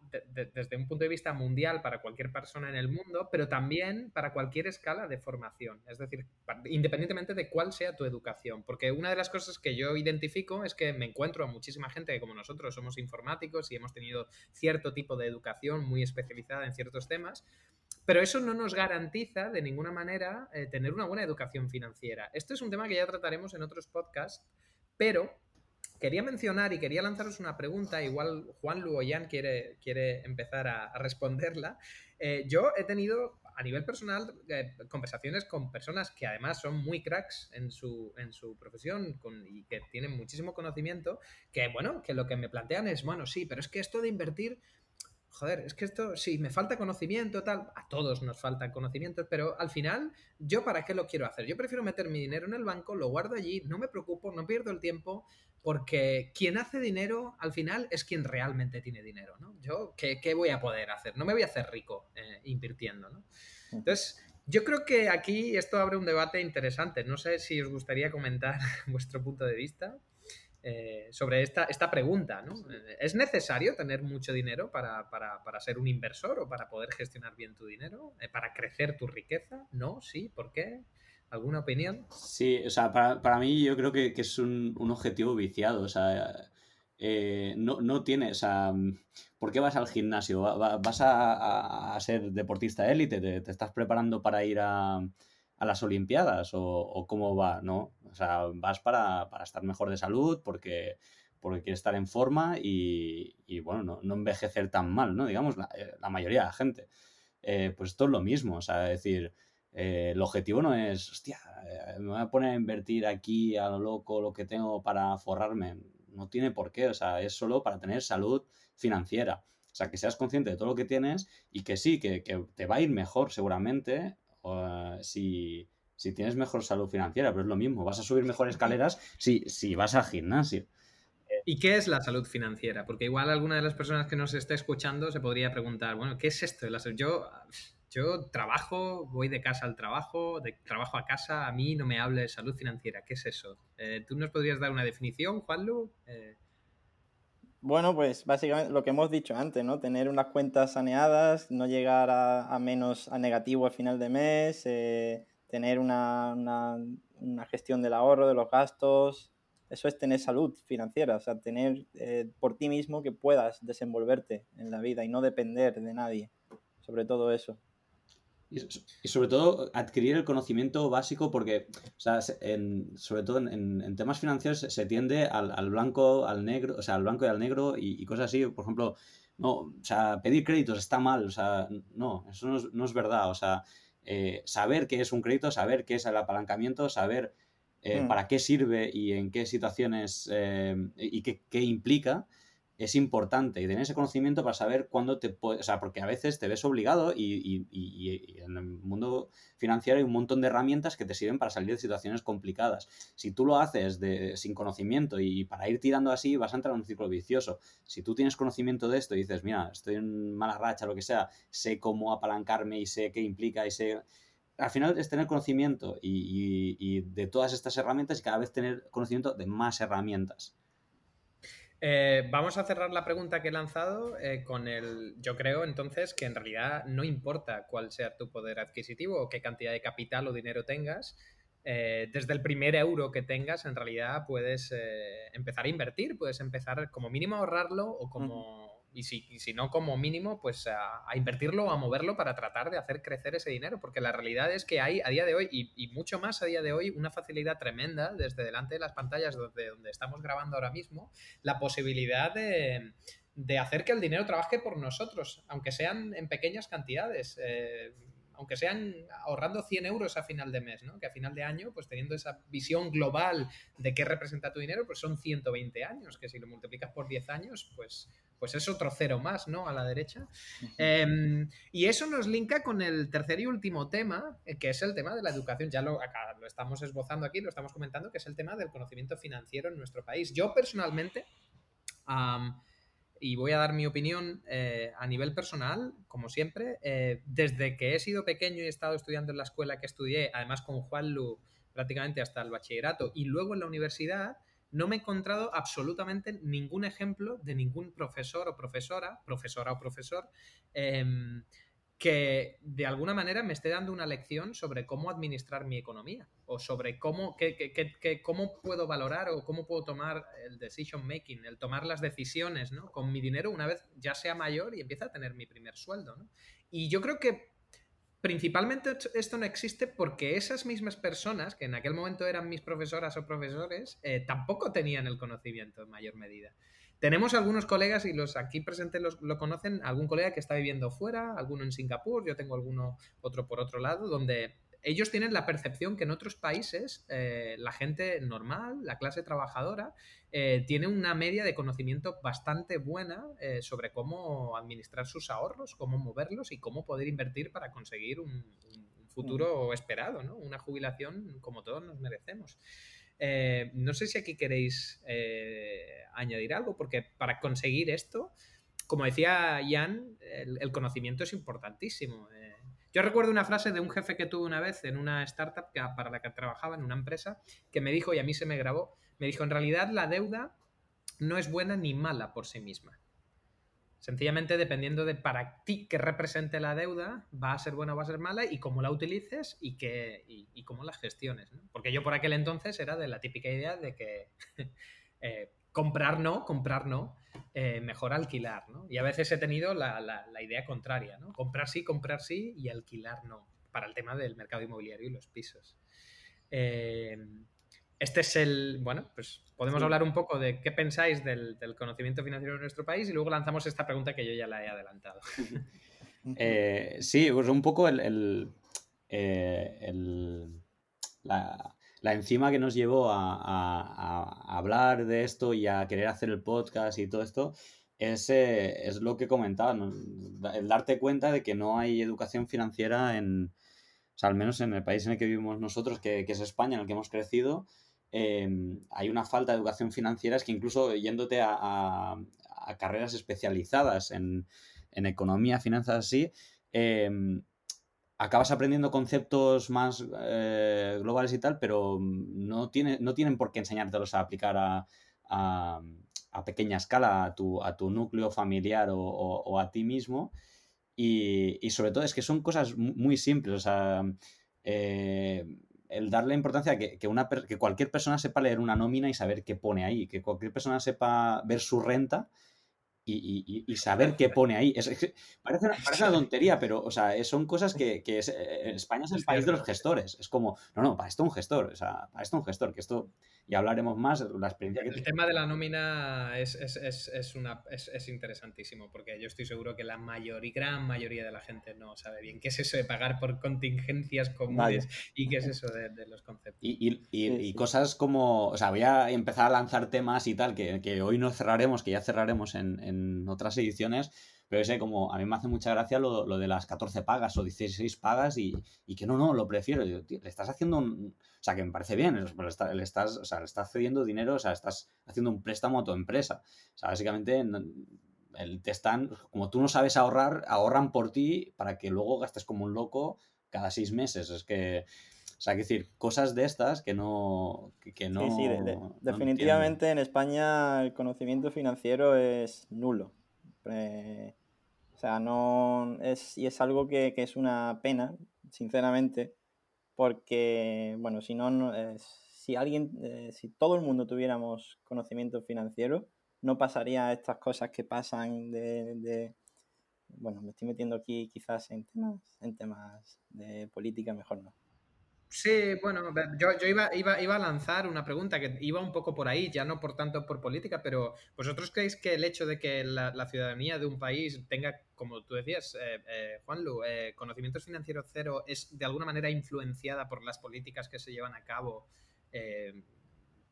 S1: desde un punto de vista mundial para cualquier persona en el mundo, pero también para cualquier escala de formación, es decir, independientemente de cuál sea tu educación, porque una de las cosas que yo identifico es que me encuentro a muchísima gente que como nosotros somos informáticos y hemos tenido cierto tipo de educación muy especializada en ciertos temas, pero eso no nos garantiza de ninguna manera eh, tener una buena educación financiera. Esto es un tema que ya trataremos en otros podcasts, pero quería mencionar y quería lanzaros una pregunta, igual Juan Luoyan quiere, quiere empezar a, responderla. Eh, yo he tenido a nivel personal eh, conversaciones con personas que además son muy cracks en su, en su profesión y que tienen muchísimo conocimiento, que bueno, que lo que me plantean es, bueno, sí, pero es que esto de invertir joder, es que esto, sí, me falta conocimiento, tal, a todos nos faltan conocimientos, pero al final, ¿yo para qué lo quiero hacer? Yo prefiero meter mi dinero en el banco, lo guardo allí, no me preocupo, no pierdo el tiempo, porque quien hace dinero al final es quien realmente tiene dinero, ¿no? Yo, ¿qué, voy a poder hacer? No me voy a hacer rico eh, invirtiendo, ¿no? Entonces, yo creo que aquí esto abre un debate interesante. No sé si os gustaría comentar vuestro punto de vista. Eh, sobre esta, esta pregunta. ¿no? ¿Es necesario tener mucho dinero para, ser un inversor o para poder gestionar bien tu dinero? Eh, ¿Para crecer tu riqueza? ¿No? ¿Sí? ¿Por qué? ¿Alguna opinión?
S2: Sí, o sea, para, mí yo creo que, es un, objetivo viciado. O sea, eh, no, no tiene, o sea, ¿por qué vas al gimnasio? ¿Vas a, ser deportista élite? ¿Te, estás preparando para ir a, a las Olimpiadas? ¿O, cómo va? ¿no? O sea, vas para, estar mejor de salud porque, porque quiere estar en forma y, bueno, no, envejecer tan mal, ¿no? Digamos, la, eh, mayoría de la gente. Eh, pues esto es lo mismo, o sea, es decir, el objetivo no es, hostia, me voy a poner a invertir aquí a lo loco lo que tengo para forrarme. No tiene por qué, o sea, es solo para tener salud financiera. O sea, que seas consciente de todo lo que tienes y que sí, que, te va a ir mejor seguramente si, tienes mejor salud financiera, pero es lo mismo, vas a subir mejor escaleras si, si vas al gimnasio.
S1: ¿Y qué es la salud financiera? Porque igual alguna de las personas que nos esté escuchando se podría preguntar, bueno, ¿qué es esto de la salud? Yo, yo trabajo, voy de casa al trabajo, de trabajo a casa, a mí no me hable de salud financiera. ¿Qué es eso? Eh, ¿Tú nos podrías dar una definición, Juanlu? Eh,
S3: bueno, pues básicamente lo que hemos dicho antes, ¿no? Tener unas cuentas saneadas, no llegar a, menos a negativo al final de mes, eh, tener una, gestión del ahorro, de los gastos. Eso es tener salud financiera, o sea, tener eh, por ti mismo que puedas desenvolverte en la vida y no depender de nadie. Sobre todo eso.
S2: Y, sobre todo adquirir el conocimiento básico porque, o sea, sobre todo en, temas financieros se, tiende al, blanco, al negro, o sea, al blanco y al negro y, cosas así. Por ejemplo, no, o sea, pedir créditos está mal, o sea, no, eso no es, verdad. O sea, eh, saber qué es un crédito, saber qué es el apalancamiento, saber eh, mm. para qué sirve y en qué situaciones eh, y qué, qué implica es importante y tener ese conocimiento para saber cuándo te puedes, o sea, porque a veces te ves obligado y, en el mundo financiero hay un montón de herramientas que te sirven para salir de situaciones complicadas. Si tú lo haces de, sin conocimiento y para ir tirando así, vas a entrar en un ciclo vicioso. Si tú tienes conocimiento de esto y dices, mira, estoy en mala racha, lo que sea, sé cómo apalancarme y sé qué implica y sé al final es tener conocimiento y, de todas estas herramientas y cada vez tener conocimiento de más herramientas.
S1: Eh, vamos a cerrar la pregunta que he lanzado eh, con el. Yo creo entonces que en realidad no importa cuál sea tu poder adquisitivo o qué cantidad de capital o dinero tengas. Eh, desde el primer euro que tengas, en realidad puedes empezar a invertir, puedes empezar como mínimo a ahorrarlo o como y si, no como mínimo, pues a, invertirlo o a moverlo para tratar de hacer crecer ese dinero, porque la realidad es que hay a día de hoy, y, mucho más a día de hoy, una facilidad tremenda desde delante de las pantallas donde, donde estamos grabando ahora mismo, la posibilidad de, hacer que el dinero trabaje por nosotros, aunque sean en pequeñas cantidades. Eh, aunque sean ahorrando 100 euros a final de mes, ¿no? Que a final de año, pues teniendo esa visión global de qué representa tu dinero, pues son 120 años, que si lo multiplicas por 10 años, pues, pues es otro cero más, ¿no? A la derecha. Em, y eso nos linka con el tercer y último tema, eh, que es el tema de la educación. Ya lo, acá, lo estamos esbozando aquí, lo estamos comentando, que es el tema del conocimiento financiero en nuestro país. Yo personalmente y voy a dar mi opinión eh, a nivel personal, como siempre. Eh, desde que he sido pequeño y he estado estudiando en la escuela que estudié, además con Juan Lu prácticamente hasta el bachillerato y luego en la universidad, no me he encontrado absolutamente ningún ejemplo de ningún profesor o profesora, profesora o profesor, em, que de alguna manera me esté dando una lección sobre cómo administrar mi economía o sobre cómo, cómo puedo valorar o cómo puedo tomar el decision making, el tomar las decisiones ¿no? con mi dinero una vez ya sea mayor y empiece a tener mi primer sueldo. Y yo creo que principalmente esto no existe porque esas mismas personas, que en aquel momento eran mis profesoras o profesores, eh, tampoco tenían el conocimiento en mayor medida. Tenemos algunos colegas, y los aquí presentes lo conocen, algún colega que está viviendo fuera, alguno en Singapur, yo tengo alguno otro por otro lado, donde ellos tienen la percepción que en otros países eh, la gente normal, la clase trabajadora, eh, tiene una media de conocimiento bastante buena eh, sobre cómo administrar sus ahorros, cómo moverlos y cómo poder invertir para conseguir un, futuro esperado, ¿no? una jubilación como todos nos merecemos. Eh, no sé si aquí queréis eh, añadir algo, porque para conseguir esto, como decía Jan, el, conocimiento es importantísimo. Eh. yo recuerdo una frase de un jefe que tuve una vez en una startup para la que trabajaba, en una empresa, que me dijo, y a mí se me grabó, me dijo, en realidad la deuda no es buena ni mala por sí misma. Sencillamente dependiendo de para ti qué represente la deuda, va a ser buena o va a ser mala y cómo la utilices y, que, y, cómo la gestiones. Porque yo por aquel entonces era de la típica idea de que eh, comprar no, comprar no, eh, mejor alquilar. ¿no? Y a veces he tenido la, la, idea contraria, ¿no? comprar sí, comprar sí y alquilar no, para el tema del mercado inmobiliario y los pisos. Eh, este es el, bueno, pues podemos hablar un poco de qué pensáis del, conocimiento financiero en nuestro país y luego lanzamos esta pregunta que yo ya la he adelantado.
S2: Eh, sí, pues un poco el, eh, la, enzima que nos llevó a, hablar de esto y a querer hacer el podcast y todo esto es, es lo que comentaba, el darte cuenta de que no hay educación financiera en, o sea, al menos en el país en el que vivimos nosotros, que, es España, en el que hemos crecido, em, hay una falta de educación financiera, es que incluso yéndote a, carreras especializadas en, economía, finanzas así, em, acabas aprendiendo conceptos más eh, globales y tal, pero no, tiene, no tienen por qué enseñártelos a aplicar a, a, pequeña escala a tu, tu núcleo familiar o, a ti mismo. Y, sobre todo es que son cosas muy simples. O sea, eh, el darle importancia a que, que, una, que cualquier persona sepa leer una nómina y saber qué pone ahí, que cualquier persona sepa ver su renta y, saber qué pone ahí. Es, parece, una, parece, una, tontería, pero o sea, son cosas que, que eh, España es el país de los gestores. Es como, no, no, para esto un gestor, o sea, para esto un gestor, que esto y hablaremos más la experiencia
S1: que... El tema de la nómina es, es, es, una, es, interesantísimo, porque yo estoy seguro que la mayoría, gran mayoría de la gente no sabe bien qué es eso de pagar por contingencias comunes y qué es eso de, los conceptos.
S2: Y, y, y, cosas como, o sea, voy a empezar a lanzar temas y tal, que, que hoy no cerraremos, que ya cerraremos en, en otras ediciones, pero sé, como a mí me hace mucha gracia lo, lo de las 14 pagas o 16 pagas y, y que no, no, lo prefiero. le estás haciendo un... O sea, que me parece bien, le, le, estás, o sea, le estás cediendo dinero, o sea, estás haciendo un préstamo a tu empresa. O sea, básicamente el, te están, como tú no sabes ahorrar, ahorran por ti para que luego gastes como un loco cada seis meses. Es que... O sea, que decir, cosas de estas que no. Que, no
S3: sí, sí, definitivamente en España el conocimiento financiero es nulo. Eh, sea, no es, y es algo que, es una pena, sinceramente, porque, bueno, si no, eh, si alguien, eh, si todo el mundo tuviéramos conocimiento financiero, no pasaría estas cosas que pasan de, de, bueno, me estoy metiendo aquí quizás en temas, en temas de política, mejor no.
S1: Sí, bueno, yo, iba, iba, iba, a lanzar una pregunta que iba un poco por ahí, ya no por tanto por política, pero ¿vosotros creéis que el hecho de que la, ciudadanía de un país tenga, como tú decías, eh, eh, Juanlu, eh, conocimientos financieros cero es de alguna manera influenciada por las políticas que se llevan a cabo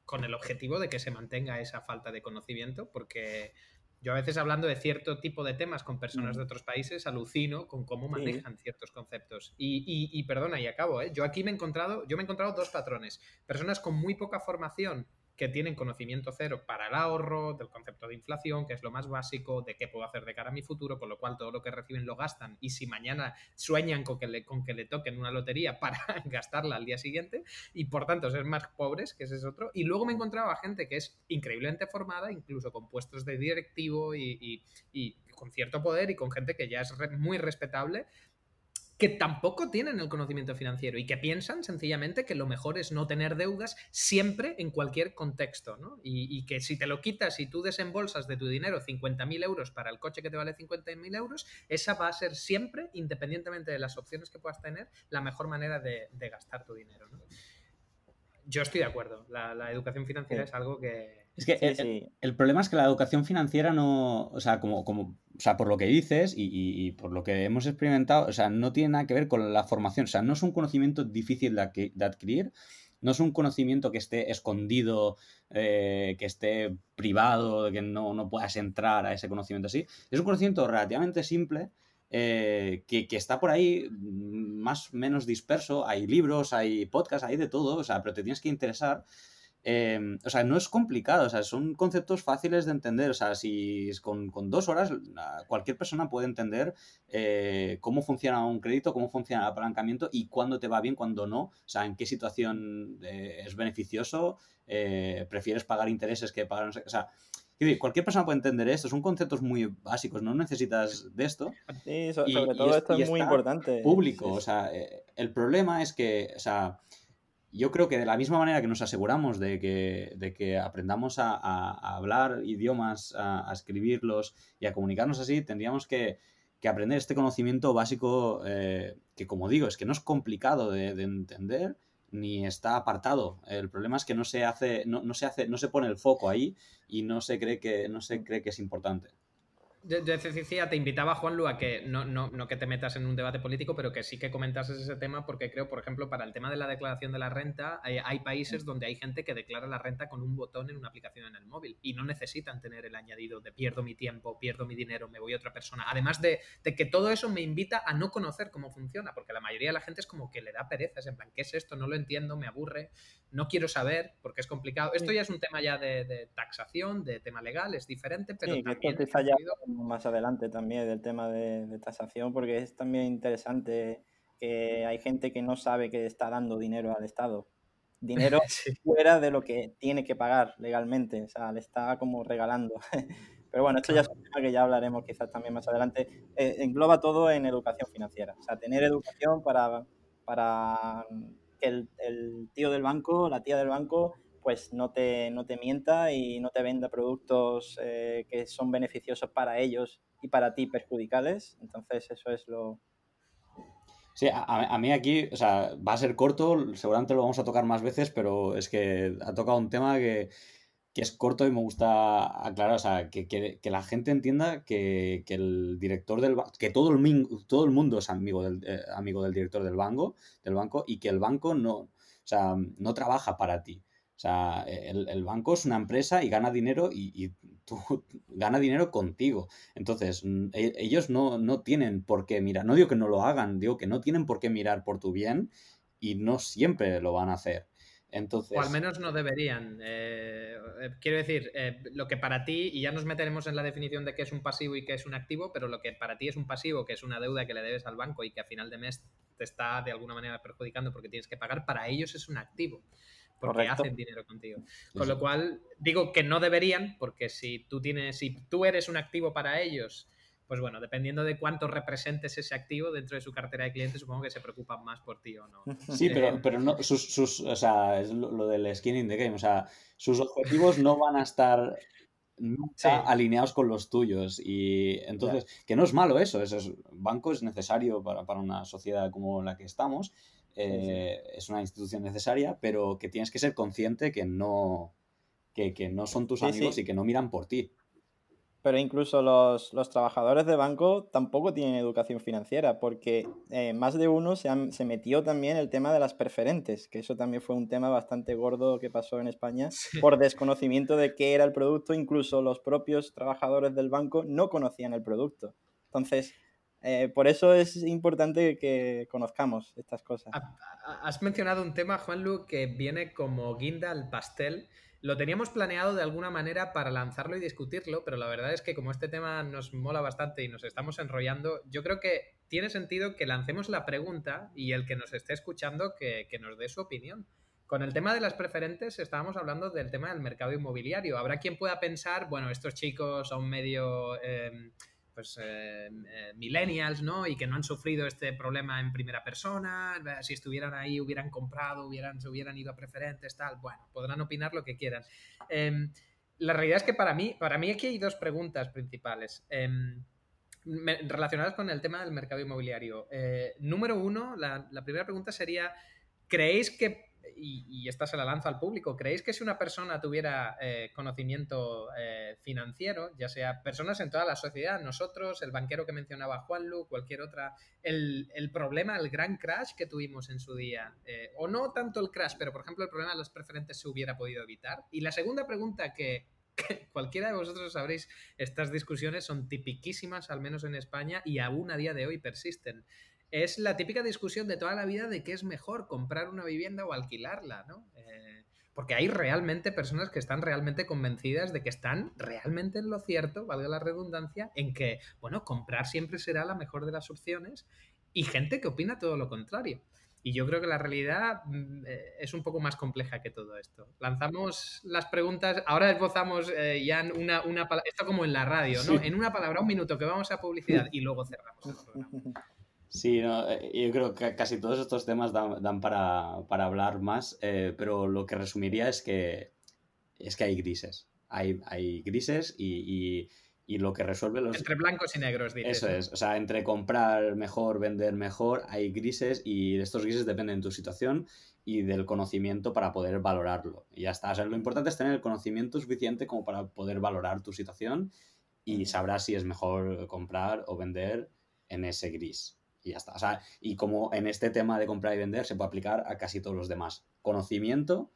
S1: con el objetivo de que se mantenga esa falta de conocimiento? Porque yo a veces hablando de cierto tipo de temas con personas de otros países, alucino con cómo manejan ciertos conceptos. Y, y, perdona, y acabo, ¿eh? yo aquí me he encontrado, yo me he encontrado dos patrones. Personas con muy poca formación que tienen conocimiento cero para el ahorro, del concepto de inflación, que es lo más básico, de qué puedo hacer de cara a mi futuro, con lo cual todo lo que reciben lo gastan y si mañana sueñan con que le, con que le toquen una lotería para gastarla al día siguiente y por tanto ser más pobres, que ese es otro. Y luego me he encontrado a gente que es increíblemente formada, incluso con puestos de directivo y, y con cierto poder y con gente que ya es muy respetable, que tampoco tienen el conocimiento financiero y que piensan sencillamente que lo mejor es no tener deudas siempre en cualquier contexto, ¿no? Y, que si te lo quitas y tú desembolsas de tu dinero 50.000 euros para el coche que te vale 50.000 euros, esa va a ser siempre, independientemente de las opciones que puedas tener, la mejor manera de, gastar tu dinero, Yo estoy de acuerdo, la, educación financiera es algo que...
S2: Es que el, problema es que la educación financiera no, o sea, como, como o sea, por lo que dices y, por lo que hemos experimentado, o sea, no tiene nada que ver con la formación. O sea, no es un conocimiento difícil de, adquirir, no es un conocimiento que esté escondido, eh, que esté privado, que no, no, puedas entrar a ese conocimiento así. Es un conocimiento relativamente simple. Eh, que, que, está por ahí más o menos disperso, hay libros, hay podcasts, hay de todo, o sea, pero te tienes que interesar Em, o sea, no es complicado, o sea, son conceptos fáciles de entender. O sea, si con, con dos horas cualquier persona puede entender eh, cómo funciona un crédito, cómo funciona el apalancamiento y cuándo te va bien, cuándo no. O sea, en qué situación eh, es beneficioso, eh, prefieres pagar intereses que pagar. o sea, cualquier persona puede entender esto, son conceptos muy básicos, no necesitas de esto.
S3: Sí, sobre todo esto es muy importante.
S2: Público, o sea, el problema es que, o sea, yo creo que de la misma manera que nos aseguramos de que, de que aprendamos a, hablar idiomas, a, escribirlos y a comunicarnos así, tendríamos que, aprender este conocimiento básico eh, que, como digo, es que no es complicado de, entender ni está apartado. El problema es que no se hace, no, no se hace, no se pone el foco ahí y no se cree que, no se cree que es importante.
S1: Yo, decía, te invitaba, Juanlu, a que no, no, no, que te metas en un debate político, pero que sí que comentases ese tema, porque creo, por ejemplo, para el tema de la declaración de la renta, hay, hay, países donde hay gente que declara la renta con un botón en una aplicación en el móvil y no necesitan tener el añadido de pierdo mi tiempo, pierdo mi dinero, me voy a otra persona. Además de, de que todo eso me invita a no conocer cómo funciona, porque la mayoría de la gente es como que le da pereza, es en plan, ¿qué es esto? No lo entiendo, me aburre, no quiero saber, porque es complicado. Esto ya es un tema ya de, de taxación, de tema legal, es diferente, pero
S3: sí,
S1: también...
S3: Que más adelante también del tema de, tasación, porque es también interesante que hay gente que no sabe que está dando dinero al Estado. Dinero fuera de lo que tiene que pagar legalmente, o sea, le está como regalando. Pero bueno, esto ya es un tema que ya hablaremos quizás también más adelante. Eh, engloba todo en educación financiera, o sea, tener educación para, para que el, el tío del banco, la tía del banco, pues no te, no te mienta y no te venda productos eh, que son beneficiosos para ellos y para ti perjudicales. Entonces, eso es lo...
S2: Sí, a, a, mí aquí, o sea, va a ser corto, seguramente lo vamos a tocar más veces, pero es que ha tocado un tema que, que es corto y me gusta aclarar, o sea, que, que, que la gente entienda que, el director del que todo el, todo el mundo es amigo del, eh, amigo del director del banco, del banco y que el banco no, o sea, no trabaja para ti. O sea, el, banco es una empresa y gana dinero y, tú gana dinero contigo. Entonces, e, ellos no, no, tienen por qué mirar. No digo que no lo hagan, digo que no tienen por qué mirar por tu bien y no siempre lo van a hacer. Entonces...
S1: O al menos no deberían. Eh, eh, quiero decir, eh, lo que para ti, y ya nos meteremos en la definición de qué es un pasivo y qué es un activo, pero lo que para ti es un pasivo, que es una deuda que le debes al banco y que a final de mes te está de alguna manera perjudicando porque tienes que pagar, para ellos es un activo porque hacen dinero contigo. Con lo cual, digo que no deberían, porque si tú tienes, si tú eres un activo para ellos, pues bueno, dependiendo de cuánto representes ese activo dentro de su cartera de clientes, supongo que se preocupan más por ti o no.
S2: Sí, pero, pero no, sus, sus, o sea, es lo, del skin in the game, o sea, sus objetivos no van a estar nunca alineados con los tuyos. Y entonces, que no es malo eso, eso es, banco es necesario para, para, una sociedad como la que estamos, eh, es una institución necesaria, pero que tienes que ser consciente que no, que, que no son tus amigos y que no miran por ti.
S3: Pero incluso los, los, trabajadores de banco tampoco tienen educación financiera, porque eh, más de uno se, han, se, metió también el tema de las preferentes, que eso también fue un tema bastante gordo que pasó en España por desconocimiento de qué era el producto. Incluso los propios trabajadores del banco no conocían el producto. Entonces, eh, por eso es importante que conozcamos estas cosas.
S1: Has mencionado un tema, Juanlu, que viene como guinda al pastel. Lo teníamos planeado de alguna manera para lanzarlo y discutirlo, pero la verdad es que como este tema nos mola bastante y nos estamos enrollando, yo creo que tiene sentido que lancemos la pregunta y el que nos esté escuchando que, nos dé su opinión. Con el tema de las preferentes estábamos hablando del tema del mercado inmobiliario. Habrá quien pueda pensar, bueno, estos chicos son medio... Em, pues, eh, eh, millennials, ¿no? Y que no han sufrido este problema en primera persona, eh, si estuvieran ahí hubieran comprado, hubieran, se hubieran ido a preferentes, tal, bueno, podrán opinar lo que quieran. Em, la realidad es que para mí, para mí aquí hay dos preguntas principales em, relacionadas con el tema del mercado inmobiliario. número uno, la, la primera pregunta sería, ¿creéis que y, esta se la lanza al público, ¿creéis que si una persona tuviera eh, conocimiento eh, financiero, ya sea personas en toda la sociedad, nosotros, el banquero que mencionaba Juanlu, cualquier otra, el, problema, el gran crash que tuvimos en su día, eh, o no tanto el crash, pero por ejemplo el problema de las preferentes se hubiera podido evitar? Y la segunda pregunta que, que cualquiera de vosotros sabréis, estas discusiones son tipiquísimas, al menos en España, y aún a día de hoy persisten es la típica discusión de toda la vida de qué es mejor, comprar una vivienda o alquilarla, ¿no? Eh, porque hay realmente personas que están realmente convencidas de que están realmente en lo cierto, valga la redundancia, en que, bueno, comprar siempre será la mejor de las opciones y gente que opina todo lo contrario. Y yo creo que la realidad mm, eh, es un poco más compleja que todo esto. Lanzamos las preguntas, ahora esbozamos eh, ya una, una palabra, esto como en la radio, ¿no? En una palabra, un minuto, que vamos a publicidad y luego cerramos el programa.
S2: Sí, eh, yo creo que casi todos estos temas dan, para, hablar más, eh, pero lo que resumiría es que, es que hay grises. Hay, hay grises y, y lo que resuelve los...
S1: Entre blancos y negros, dices.
S2: Eso es, o sea, entre comprar mejor, vender mejor, hay grises y estos grises dependen de tu situación y del conocimiento para poder valorarlo. Y ya está, o sea, lo importante es tener el conocimiento suficiente como para poder valorar tu situación y sabrás si es mejor comprar o vender en ese gris. Y ya está. O sea, y como en este tema de comprar y vender se puede aplicar a casi todos los demás. Conocimiento,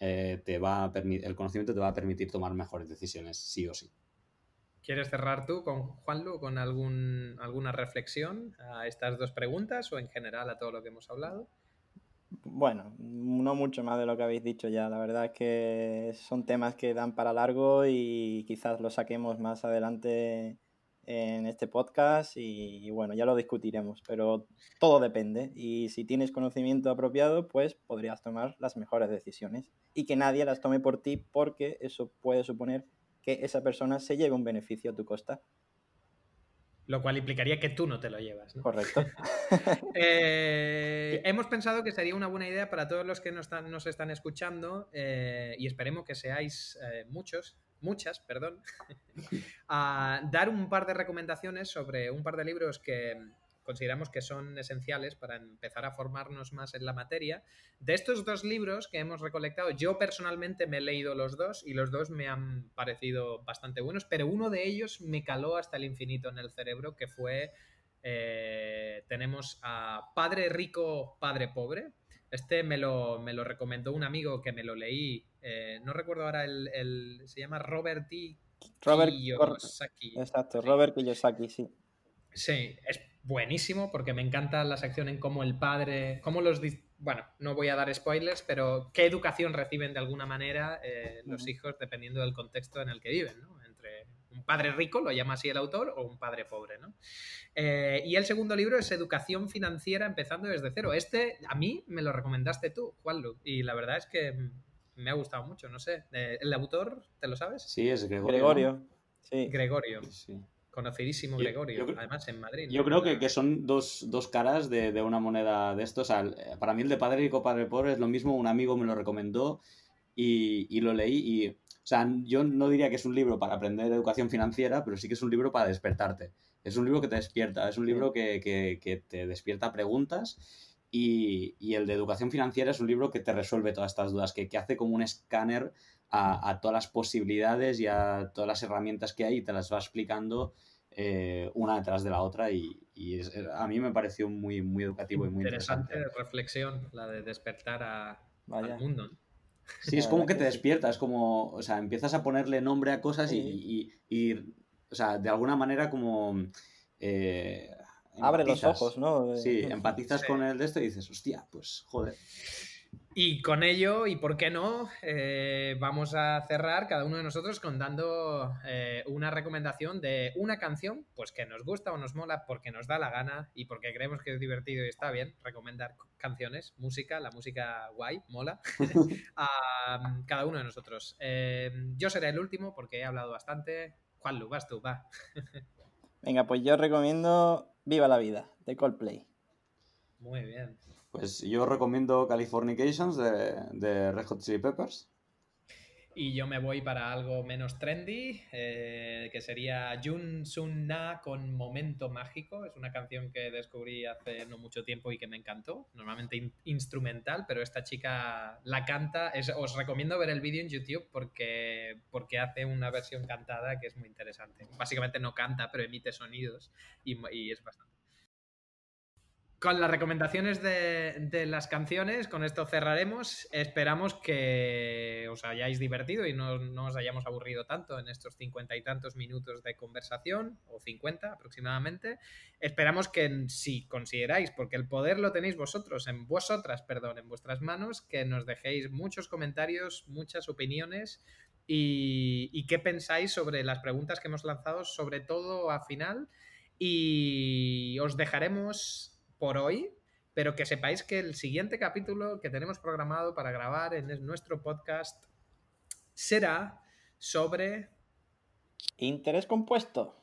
S2: eh, te va a el conocimiento te va a permitir tomar mejores decisiones, sí o sí.
S1: ¿Quieres cerrar tú con Juanlu con algún, alguna reflexión a estas dos preguntas o en general a todo lo que hemos hablado?
S3: Bueno, no mucho más de lo que habéis dicho ya. La verdad es que son temas que dan para largo y quizás los saquemos más adelante en este podcast y, bueno, ya lo discutiremos, pero todo depende y si tienes conocimiento apropiado, pues podrías tomar las mejores decisiones y que nadie las tome por ti porque eso puede suponer que esa persona se lleve un beneficio a tu costa.
S1: Lo cual implicaría que tú no te lo llevas.
S3: Correcto.
S1: Eh, hemos pensado que sería una buena idea para todos los que nos están, escuchando eh, y esperemos que seáis eh, muchos, muchas, perdón, a dar un par de recomendaciones sobre un par de libros que, consideramos que son esenciales para empezar a formarnos más en la materia. De estos dos libros que hemos recolectado, yo personalmente me he leído los dos y los dos me han parecido bastante buenos, pero uno de ellos me caló hasta el infinito en el cerebro, que fue, eh, tenemos a Padre Rico, Padre Pobre. Este me lo, me lo recomendó un amigo que me lo leí, eh, no recuerdo ahora el, se llama Robert T.
S3: Robert Kiyosaki. Exacto, Robert Kiyosaki, sí.
S1: Sí, es buenísimo porque me encanta la sección en cómo el padre, cómo los... Bueno, no voy a dar spoilers, pero qué educación reciben de alguna manera eh, los hijos dependiendo del contexto en el que viven, ¿no? Entre un padre rico, lo llama así el autor, o un padre pobre, ¿no? Eh, y el segundo libro es Educación Financiera empezando desde cero. Este a mí me lo recomendaste tú, Juanlu, y la verdad es que me ha gustado mucho, no sé. Eh, ¿El autor, te lo sabes?
S2: Sí, es Gregorio.
S3: Gregorio. Sí.
S1: Gregorio. Sí. Conocidísimo Gregorio, además en Madrid.
S2: Yo creo que, que son dos, dos caras de, de, una moneda de estos. para mí el de Padre Rico, Padre Pobre es lo mismo, un amigo me lo recomendó y, y, lo leí y... O sea, yo no diría que es un libro para aprender educación financiera, pero sí que es un libro para despertarte. Es un libro que te despierta, es un libro que, que, que te despierta preguntas y, y, el de educación financiera es un libro que te resuelve todas estas dudas, que, que hace como un escáner a, todas las posibilidades y a todas las herramientas que hay y te las va explicando eh, una detrás de la otra y, a mí me pareció muy, muy educativo y muy interesante.
S1: Interesante reflexión la de despertar a, al mundo.
S2: Sí, es como que te despierta, es como, o sea, empiezas a ponerle nombre a cosas y, o sea, de alguna manera como... Eh,
S3: Abre los ojos, ¿no?
S2: Sí, empatizas con el de esto y dices, hostia, pues joder.
S1: Y con ello, y por qué no, eh, vamos a cerrar cada uno de nosotros contando eh, una recomendación de una canción, pues que nos gusta o nos mola porque nos da la gana y porque creemos que es divertido y está bien recomendar canciones, música, la música guay, mola, a cada uno de nosotros. Eh, yo seré el último porque he hablado bastante. Juanlu, vas tú, va.
S3: Venga, pues yo recomiendo Viva la Vida, de Coldplay.
S1: Muy bien.
S2: Pues yo recomiendo Californications de, de Red Hot Chili Peppers.
S1: Y yo me voy para algo menos trendy, eh, que sería Jun Sun Na con Momento Mágico. Es una canción que descubrí hace no mucho tiempo y que me encantó. Normalmente instrumental, pero esta chica la canta. os recomiendo ver el vídeo en YouTube porque, porque hace una versión cantada que es muy interesante. Básicamente no canta, pero emite sonidos y, y es bastante con las recomendaciones de, las canciones, con esto cerraremos. Esperamos que os hayáis divertido y no, os hayamos aburrido tanto en estos cincuenta y tantos minutos de conversación, o cincuenta aproximadamente. Esperamos que si consideráis, porque el poder lo tenéis vosotros, en vosotras, perdón, en vuestras manos, que nos dejéis muchos comentarios, muchas opiniones y, y qué pensáis sobre las preguntas que hemos lanzado, sobre todo a final. Y os dejaremos por hoy, pero que sepáis que el siguiente capítulo que tenemos programado para grabar en nuestro podcast será sobre...
S3: Interés compuesto.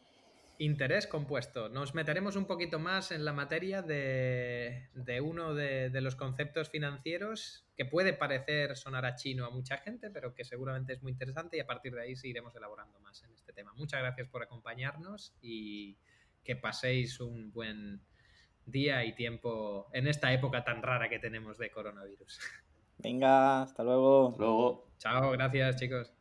S1: interés compuesto. Nos meteremos un poquito más en la materia de, uno de, los conceptos financieros que puede parecer sonar a chino a mucha gente, pero que seguramente es muy interesante y a partir de ahí seguiremos elaborando más en este tema. Muchas gracias por acompañarnos y que paséis un buen día y tiempo en esta época tan rara que tenemos de coronavirus.
S3: Venga, hasta luego.
S2: Hasta luego.
S1: Chao, gracias chicos.